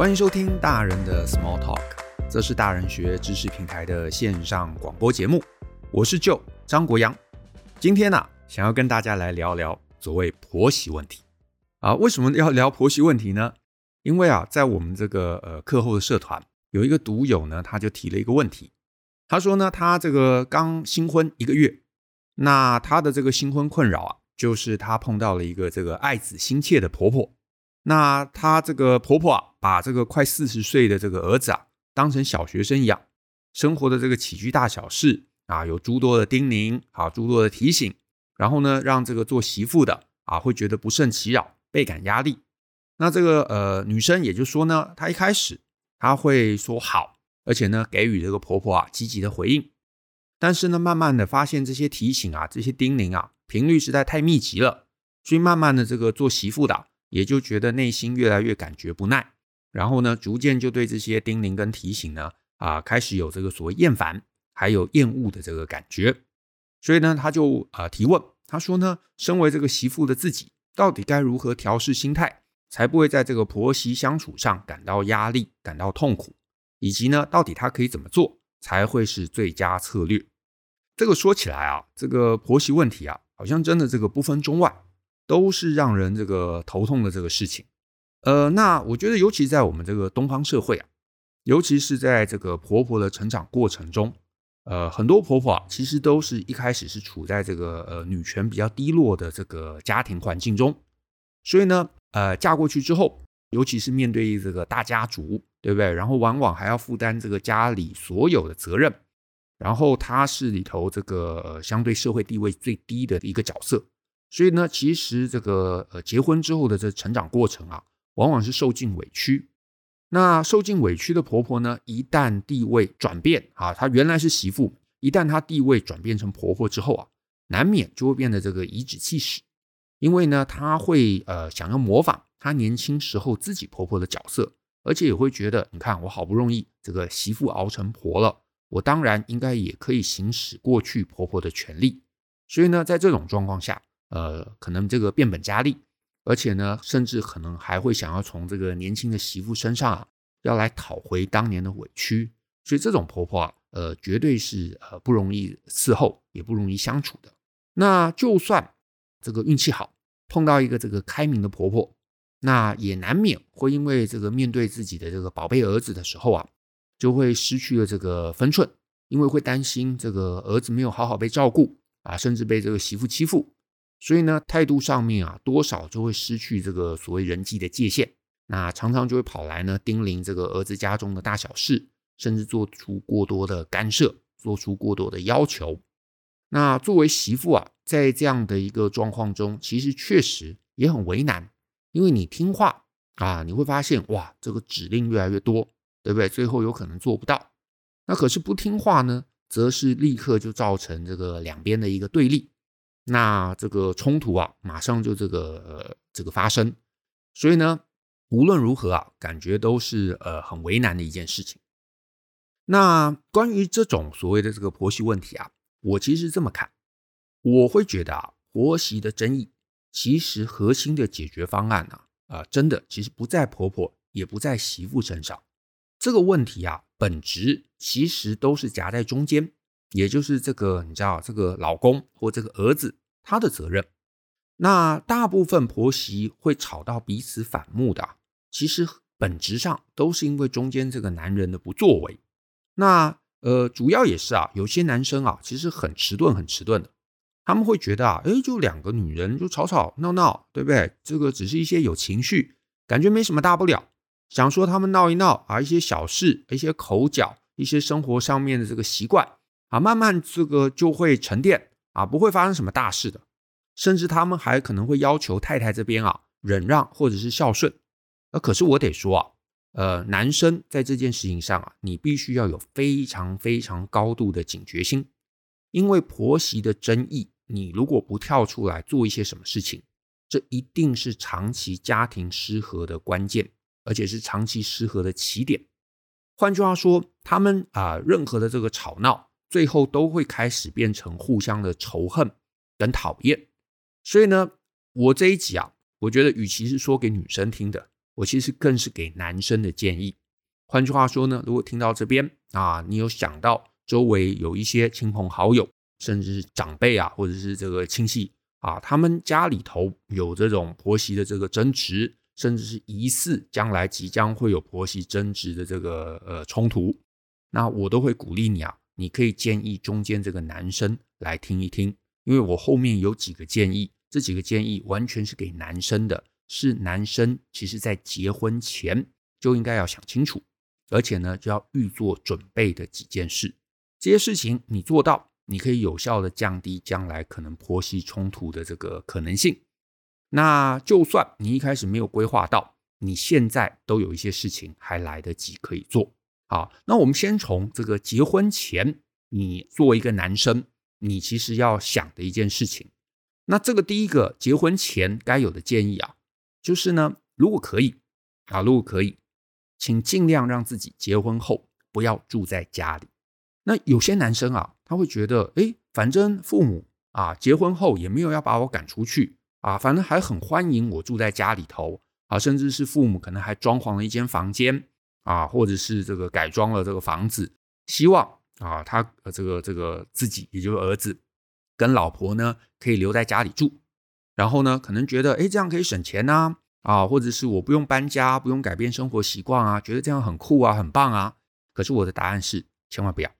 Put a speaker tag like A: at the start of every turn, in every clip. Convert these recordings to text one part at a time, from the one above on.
A: 欢迎收听大人的 Small Talk，这是大人学知识平台的线上广播节目。我是 Joe 张国阳，今天呢、想要跟大家来聊聊所谓婆媳问题啊。为什么要聊婆媳问题呢？因为啊，在我们这个呃课后的社团，有一个读友呢，他就提了一个问题，他说呢，他这个刚新婚一个月，那他的这个新婚困扰啊，就是他碰到了一个这个爱子心切的婆婆。那她这个婆婆啊，把这个快四十岁的这个儿子啊，当成小学生一样，生活的这个起居大小事啊，有诸多的叮咛啊，诸多的提醒，然后呢，让这个做媳妇的啊，会觉得不胜其扰，倍感压力。那这个呃女生也就说呢，她一开始她会说好，而且呢，给予这个婆婆啊积极的回应，但是呢，慢慢的发现这些提醒啊，这些叮咛啊，频率实在太密集了，所以慢慢的这个做媳妇的。也就觉得内心越来越感觉不耐，然后呢，逐渐就对这些叮咛跟提醒呢，啊，开始有这个所谓厌烦，还有厌恶的这个感觉。所以呢，他就啊提问，他说呢，身为这个媳妇的自己，到底该如何调试心态，才不会在这个婆媳相处上感到压力、感到痛苦，以及呢，到底他可以怎么做才会是最佳策略？这个说起来啊，这个婆媳问题啊，好像真的这个不分中外。都是让人这个头痛的这个事情，呃，那我觉得，尤其在我们这个东方社会啊，尤其是在这个婆婆的成长过程中，呃，很多婆婆啊，其实都是一开始是处在这个呃女权比较低落的这个家庭环境中，所以呢，呃，嫁过去之后，尤其是面对这个大家族，对不对？然后往往还要负担这个家里所有的责任，然后她是里头这个相对社会地位最低的一个角色。所以呢，其实这个呃，结婚之后的这成长过程啊，往往是受尽委屈。那受尽委屈的婆婆呢，一旦地位转变啊，她原来是媳妇，一旦她地位转变成婆婆之后啊，难免就会变得这个颐指气使，因为呢，她会呃想要模仿她年轻时候自己婆婆的角色，而且也会觉得，你看我好不容易这个媳妇熬成婆了，我当然应该也可以行使过去婆婆的权利。所以呢，在这种状况下，呃，可能这个变本加厉，而且呢，甚至可能还会想要从这个年轻的媳妇身上啊，要来讨回当年的委屈。所以这种婆婆啊，呃，绝对是呃不容易伺候，也不容易相处的。那就算这个运气好，碰到一个这个开明的婆婆，那也难免会因为这个面对自己的这个宝贝儿子的时候啊，就会失去了这个分寸，因为会担心这个儿子没有好好被照顾啊，甚至被这个媳妇欺负。所以呢，态度上面啊，多少就会失去这个所谓人际的界限，那常常就会跑来呢叮咛这个儿子家中的大小事，甚至做出过多的干涉，做出过多的要求。那作为媳妇啊，在这样的一个状况中，其实确实也很为难，因为你听话啊，你会发现哇，这个指令越来越多，对不对？最后有可能做不到。那可是不听话呢，则是立刻就造成这个两边的一个对立。那这个冲突啊，马上就这个这个发生，所以呢，无论如何啊，感觉都是呃很为难的一件事情。那关于这种所谓的这个婆媳问题啊，我其实这么看，我会觉得啊，婆媳的争议其实核心的解决方案呢，啊，真的其实不在婆婆，也不在媳妇身上，这个问题啊，本质其实都是夹在中间。也就是这个，你知道，这个老公或这个儿子他的责任。那大部分婆媳会吵到彼此反目的，其实本质上都是因为中间这个男人的不作为。那呃，主要也是啊，有些男生啊，其实很迟钝，很迟钝的。他们会觉得啊，诶，就两个女人就吵吵闹闹，对不对？这个只是一些有情绪，感觉没什么大不了。想说他们闹一闹啊，一些小事，一些口角，一些生活上面的这个习惯。啊，慢慢这个就会沉淀啊，不会发生什么大事的，甚至他们还可能会要求太太这边啊忍让或者是孝顺。呃，可是我得说啊，呃，男生在这件事情上啊，你必须要有非常非常高度的警觉心，因为婆媳的争议，你如果不跳出来做一些什么事情，这一定是长期家庭失和的关键，而且是长期失和的起点。换句话说，他们啊，任何的这个吵闹。最后都会开始变成互相的仇恨跟讨厌，所以呢，我这一集啊，我觉得与其是说给女生听的，我其实更是给男生的建议。换句话说呢，如果听到这边啊，你有想到周围有一些亲朋好友，甚至是长辈啊，或者是这个亲戚啊，他们家里头有这种婆媳的这个争执，甚至是疑似将来即将会有婆媳争执的这个呃冲突，那我都会鼓励你啊，你可以建议中间这个男生来听一听，因为我后面有几个建议，这几个建议完全是给男生的，是男生其实在结婚前就应该要想清楚，而且呢就要预做准备的几件事，这些事情你做到，你可以有效的降低将来可能婆媳冲突的这个可能性。那就算你一开始没有规划到，你现在都有一些事情还来得及可以做。好，那我们先从这个结婚前，你作为一个男生，你其实要想的一件事情。那这个第一个结婚前该有的建议啊，就是呢，如果可以啊，如果可以，请尽量让自己结婚后不要住在家里。那有些男生啊，他会觉得，哎，反正父母啊结婚后也没有要把我赶出去。啊，反正还很欢迎我住在家里头啊，甚至是父母可能还装潢了一间房间啊，或者是这个改装了这个房子，希望啊他这个这个自己也就是儿子跟老婆呢可以留在家里住，然后呢可能觉得哎这样可以省钱呐啊，或者是我不用搬家，不用改变生活习惯啊，觉得这样很酷啊，很棒啊。可是我的答案是千万不要，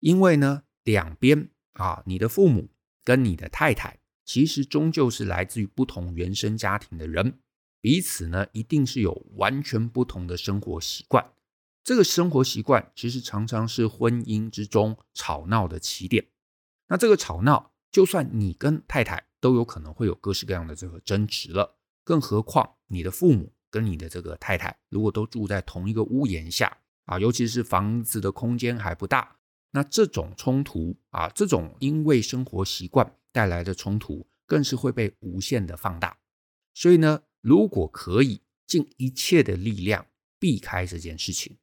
A: 因为呢两边啊你的父母跟你的太太。其实终究是来自于不同原生家庭的人，彼此呢一定是有完全不同的生活习惯。这个生活习惯其实常常是婚姻之中吵闹的起点。那这个吵闹，就算你跟太太都有可能会有各式各样的这个争执了，更何况你的父母跟你的这个太太如果都住在同一个屋檐下啊，尤其是房子的空间还不大，那这种冲突啊，这种因为生活习惯。带来的冲突更是会被无限的放大，所以呢，如果可以尽一切的力量避开这件事情，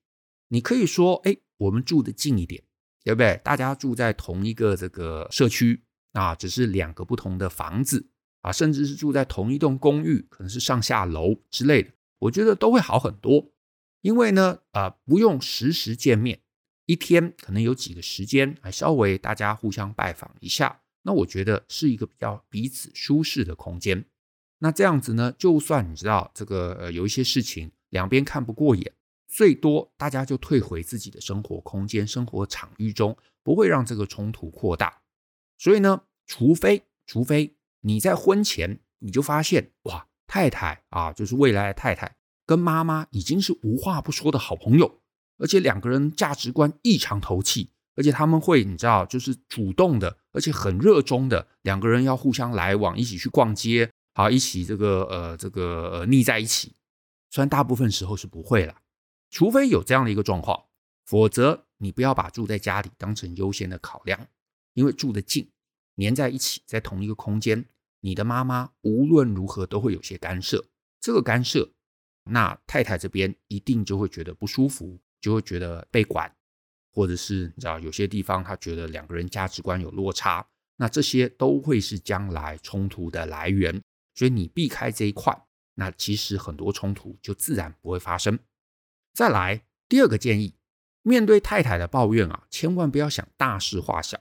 A: 你可以说，哎，我们住得近一点，对不对？大家住在同一个这个社区啊，只是两个不同的房子啊，甚至是住在同一栋公寓，可能是上下楼之类的，我觉得都会好很多。因为呢，啊，不用时时见面，一天可能有几个时间，还稍微大家互相拜访一下。那我觉得是一个比较彼此舒适的空间。那这样子呢，就算你知道这个呃有一些事情两边看不过眼，最多大家就退回自己的生活空间、生活场域中，不会让这个冲突扩大。所以呢，除非除非你在婚前你就发现哇，太太啊，就是未来的太太跟妈妈已经是无话不说的好朋友，而且两个人价值观异常投契。而且他们会，你知道，就是主动的，而且很热衷的，两个人要互相来往，一起去逛街，好，一起这个呃这个呃腻在一起。虽然大部分时候是不会了，除非有这样的一个状况，否则你不要把住在家里当成优先的考量，因为住得近，黏在一起，在同一个空间，你的妈妈无论如何都会有些干涉。这个干涉，那太太这边一定就会觉得不舒服，就会觉得被管。或者是你知道有些地方他觉得两个人价值观有落差，那这些都会是将来冲突的来源。所以你避开这一块，那其实很多冲突就自然不会发生。再来第二个建议，面对太太的抱怨啊，千万不要想大事化小，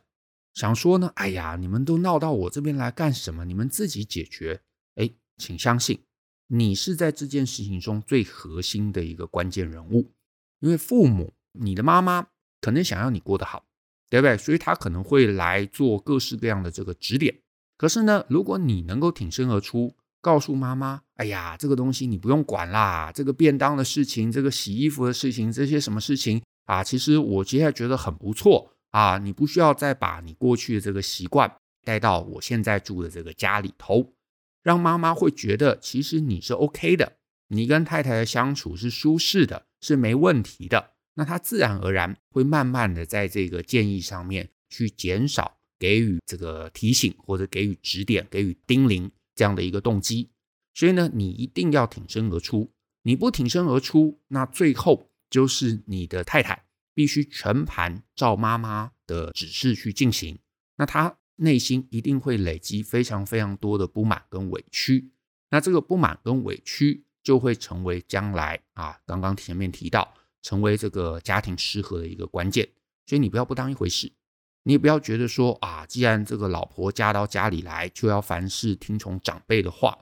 A: 想说呢，哎呀，你们都闹到我这边来干什么？你们自己解决。哎，请相信，你是在这件事情中最核心的一个关键人物，因为父母，你的妈妈。可能想要你过得好，对不对？所以她可能会来做各式各样的这个指点。可是呢，如果你能够挺身而出，告诉妈妈：“哎呀，这个东西你不用管啦，这个便当的事情，这个洗衣服的事情，这些什么事情啊？其实我接下来觉得很不错啊，你不需要再把你过去的这个习惯带到我现在住的这个家里头，让妈妈会觉得其实你是 OK 的，你跟太太的相处是舒适的，是没问题的。”那他自然而然会慢慢的在这个建议上面去减少给予这个提醒或者给予指点、给予叮咛这样的一个动机。所以呢，你一定要挺身而出。你不挺身而出，那最后就是你的太太必须全盘照妈妈的指示去进行。那她内心一定会累积非常非常多的不满跟委屈。那这个不满跟委屈就会成为将来啊，刚刚前面提到，成为这个家庭失和的一个关键。所以你不要不当一回事，你也不要觉得说啊，既然这个老婆嫁到家里来，就要凡事听从长辈的话。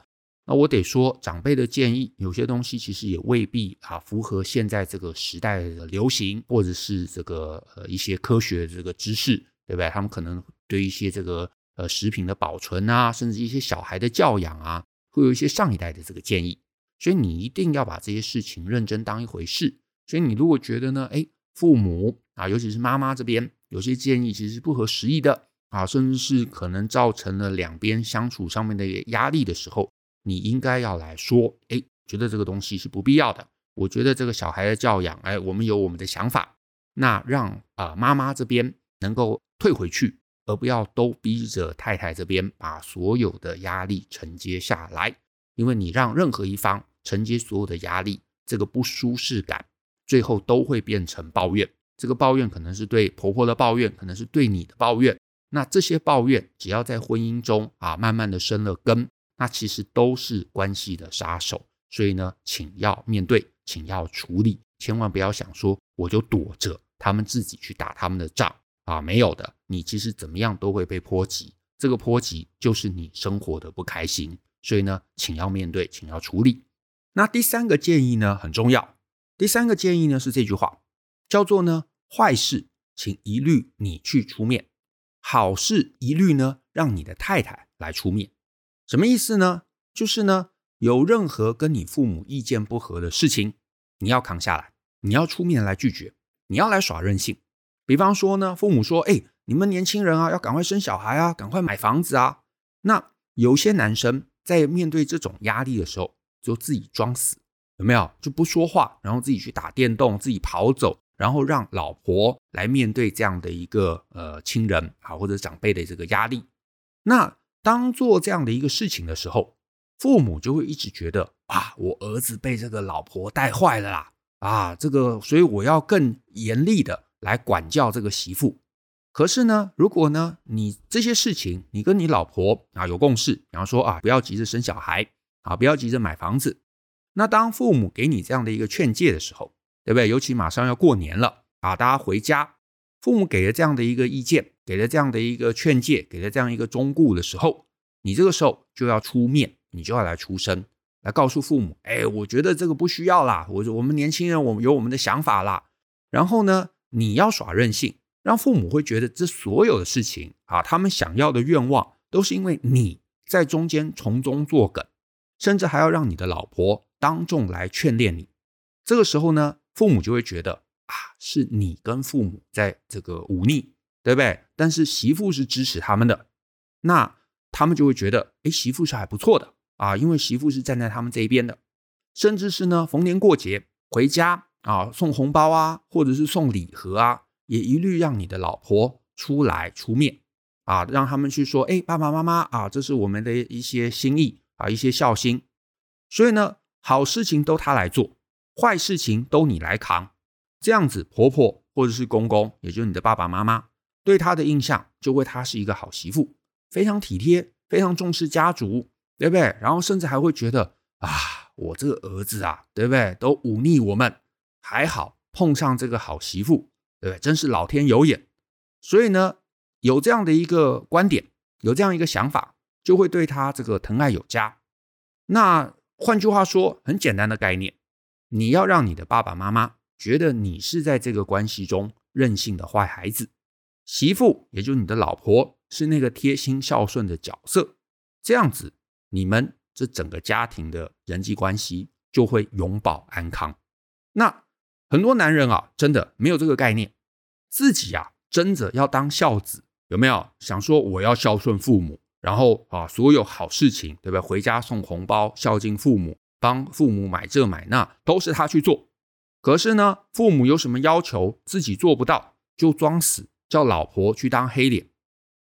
A: 那我得说，长辈的建议有些东西其实也未必啊符合现在这个时代的流行，或者是这个呃一些科学的这个知识，对不对？他们可能对一些这个呃食品的保存啊，甚至一些小孩的教养啊，会有一些上一代的这个建议。所以你一定要把这些事情认真当一回事。所以你如果觉得呢，哎，父母啊，尤其是妈妈这边有些建议其实是不合时宜的啊，甚至是可能造成了两边相处上面的压力的时候，你应该要来说，哎，觉得这个东西是不必要的。我觉得这个小孩的教养，哎，我们有我们的想法，那让啊、呃、妈妈这边能够退回去，而不要都逼着太太这边把所有的压力承接下来。因为你让任何一方承接所有的压力，这个不舒适感，最后都会变成抱怨。这个抱怨可能是对婆婆的抱怨，可能是对你的抱怨。那这些抱怨，只要在婚姻中啊，慢慢的生了根，那其实都是关系的杀手。所以呢，请要面对，请要处理，千万不要想说我就躲着他们自己去打他们的仗啊，没有的。你其实怎么样都会被波及，这个波及就是你生活的不开心。所以呢，请要面对，请要处理。那第三个建议呢，很重要。第三个建议呢是这句话，叫做呢，坏事请一律你去出面，好事一律呢让你的太太来出面。什么意思呢？就是呢，有任何跟你父母意见不合的事情，你要扛下来，你要出面来拒绝，你要来耍任性。比方说呢，父母说：“哎，你们年轻人啊，要赶快生小孩啊，赶快买房子啊。”那有些男生。在面对这种压力的时候，就自己装死，有没有？就不说话，然后自己去打电动，自己跑走，然后让老婆来面对这样的一个呃亲人啊或者长辈的这个压力。那当做这样的一个事情的时候，父母就会一直觉得啊，我儿子被这个老婆带坏了啦，啊，这个，所以我要更严厉的来管教这个媳妇。可是呢，如果呢，你这些事情你跟你老婆啊有共识，比方说啊，不要急着生小孩啊，不要急着买房子。那当父母给你这样的一个劝诫的时候，对不对？尤其马上要过年了啊，大家回家，父母给了这样的一个意见，给了这样的一个劝诫，给了这样一个忠告的时候，你这个时候就要出面，你就要来出声，来告诉父母，哎，我觉得这个不需要啦，我我们年轻人，我们有我们的想法啦。然后呢，你要耍任性。让父母会觉得这所有的事情啊，他们想要的愿望都是因为你在中间从中作梗，甚至还要让你的老婆当众来劝谏你。这个时候呢，父母就会觉得啊，是你跟父母在这个忤逆，对不对？但是媳妇是支持他们的，那他们就会觉得，哎，媳妇是还不错的啊，因为媳妇是站在他们这一边的，甚至是呢，逢年过节回家啊，送红包啊，或者是送礼盒啊。也一律让你的老婆出来出面啊，让他们去说，哎，爸爸妈妈啊，这是我们的一些心意啊，一些孝心。所以呢，好事情都他来做，坏事情都你来扛。这样子，婆婆或者是公公，也就是你的爸爸妈妈，对她的印象就会她是一个好媳妇，非常体贴，非常重视家族，对不对？然后甚至还会觉得啊，我这个儿子啊，对不对？都忤逆我们，还好碰上这个好媳妇。对，真是老天有眼，所以呢，有这样的一个观点，有这样一个想法，就会对他这个疼爱有加。那换句话说，很简单的概念，你要让你的爸爸妈妈觉得你是在这个关系中任性的坏孩子，媳妇也就是你的老婆是那个贴心孝顺的角色，这样子你们这整个家庭的人际关系就会永保安康。那。很多男人啊，真的没有这个概念，自己啊，争着要当孝子，有没有想说我要孝顺父母，然后啊，所有好事情，对不对？回家送红包，孝敬父母，帮父母买这买那，都是他去做。可是呢，父母有什么要求，自己做不到，就装死，叫老婆去当黑脸。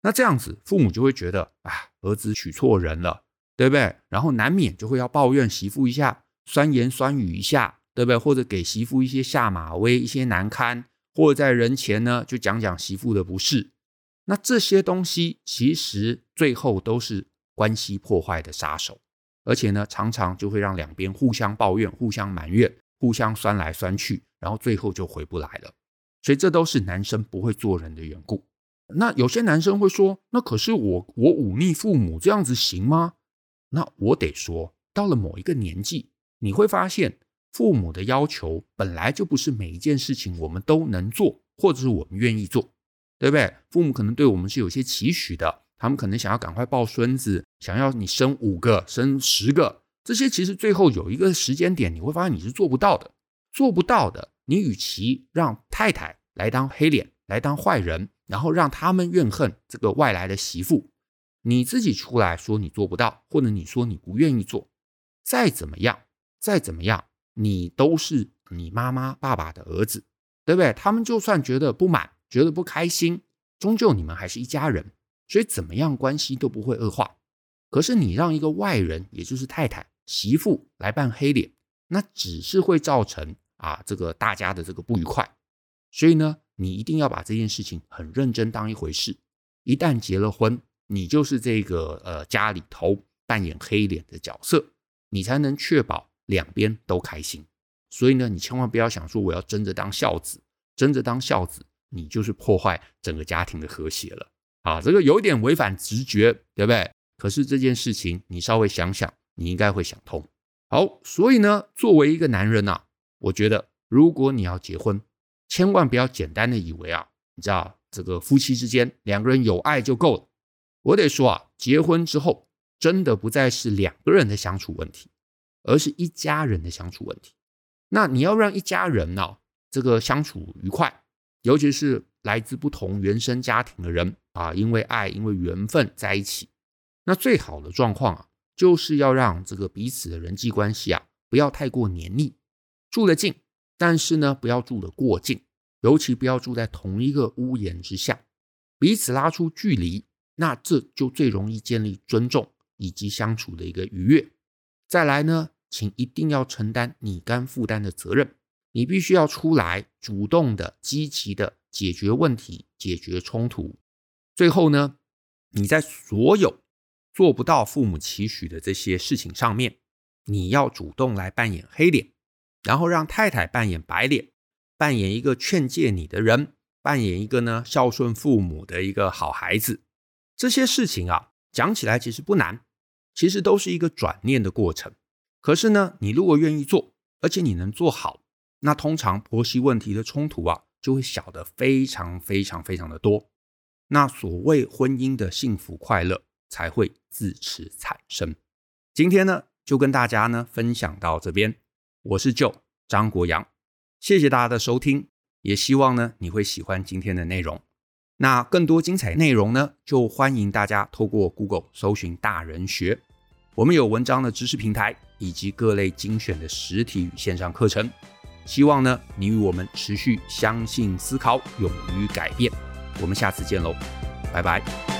A: 那这样子，父母就会觉得啊，儿子娶错人了，对不对？然后难免就会要抱怨媳妇一下，酸言酸语一下。对不对？或者给媳妇一些下马威，一些难堪，或者在人前呢就讲讲媳妇的不是。那这些东西其实最后都是关系破坏的杀手而且呢，常常就会让两边互相抱怨、互相埋怨、互相酸来酸去，然后最后就回不来了。所以这都是男生不会做人的缘故。那有些男生会说：“那可是我，我忤逆父母这样子行吗？”那我得说，到了某一个年纪，你会发现父母的要求本来就不是每一件事情我们都能做，或者是我们愿意做，对不对？父母可能对我们是有些期许的。他们可能想要赶快抱孙子，想要你生五个、生十个，这些其实最后有一个时间点，你会发现你是做不到的，做不到的。你与其让太太来当黑脸，来当坏人，然后让他们怨恨这个外来的媳妇，你自己出来说你做不到，或者你说你不愿意做，再怎么样，再怎么样，你都是你妈妈、爸爸的儿子，对不对？他们就算觉得不满，觉得不开心，终究你们还是一家人。所以怎么样关系都不会恶化，可是你让一个外人，也就是太太、媳妇来扮黑脸，那只是会造成啊这个大家的这个不愉快。所以呢，你一定要把这件事情很认真当一回事。一旦结了婚，你就是这个呃家里头扮演黑脸的角色，你才能确保两边都开心。所以呢，你千万不要想说我要争着当孝子，争着当孝子，你就是破坏整个家庭的和谐了。啊，这个有点违反直觉，对不对？可是这件事情你稍微想想，你应该会想通。好，所以呢，作为一个男人啊，我觉得如果你要结婚，千万不要简单的以为啊，你知道这个夫妻之间两个人有爱就够了。我得说啊，结婚之后真的不再是两个人的相处问题，而是一家人的相处问题。那你要让一家人呢，啊，这个相处愉快，尤其是来自不同原生家庭的人。啊，因为爱，因为缘分在一起，那最好的状况啊，就是要让这个彼此的人际关系啊，不要太过黏腻，住得近，但是呢，不要住得过近，尤其不要住在同一个屋檐之下，彼此拉出距离，那这就最容易建立尊重以及相处的一个愉悦。再来呢，请一定要承担你该负担的责任，你必须要出来主动的、积极的解决问题、解决冲突。最后呢，你在所有做不到父母期许的这些事情上面，你要主动来扮演黑脸，然后让太太扮演白脸，扮演一个劝诫你的人，扮演一个呢孝顺父母的一个好孩子。这些事情啊，讲起来其实不难，其实都是一个转念的过程。可是呢，你如果愿意做，而且你能做好，那通常婆媳问题的冲突啊，就会小得非常非常非常的多。那所谓婚姻的幸福快乐才会自此产生。今天呢，就跟大家呢分享到这边。我是舅张国阳，谢谢大家的收听，也希望呢你会喜欢今天的内容。那更多精彩内容呢，就欢迎大家透过 Google 搜寻大人学。我们有文章的知识平台，以及各类精选的实体与线上课程。希望呢你与我们持续相信、思考、勇于改变。我们下次见喽，拜拜。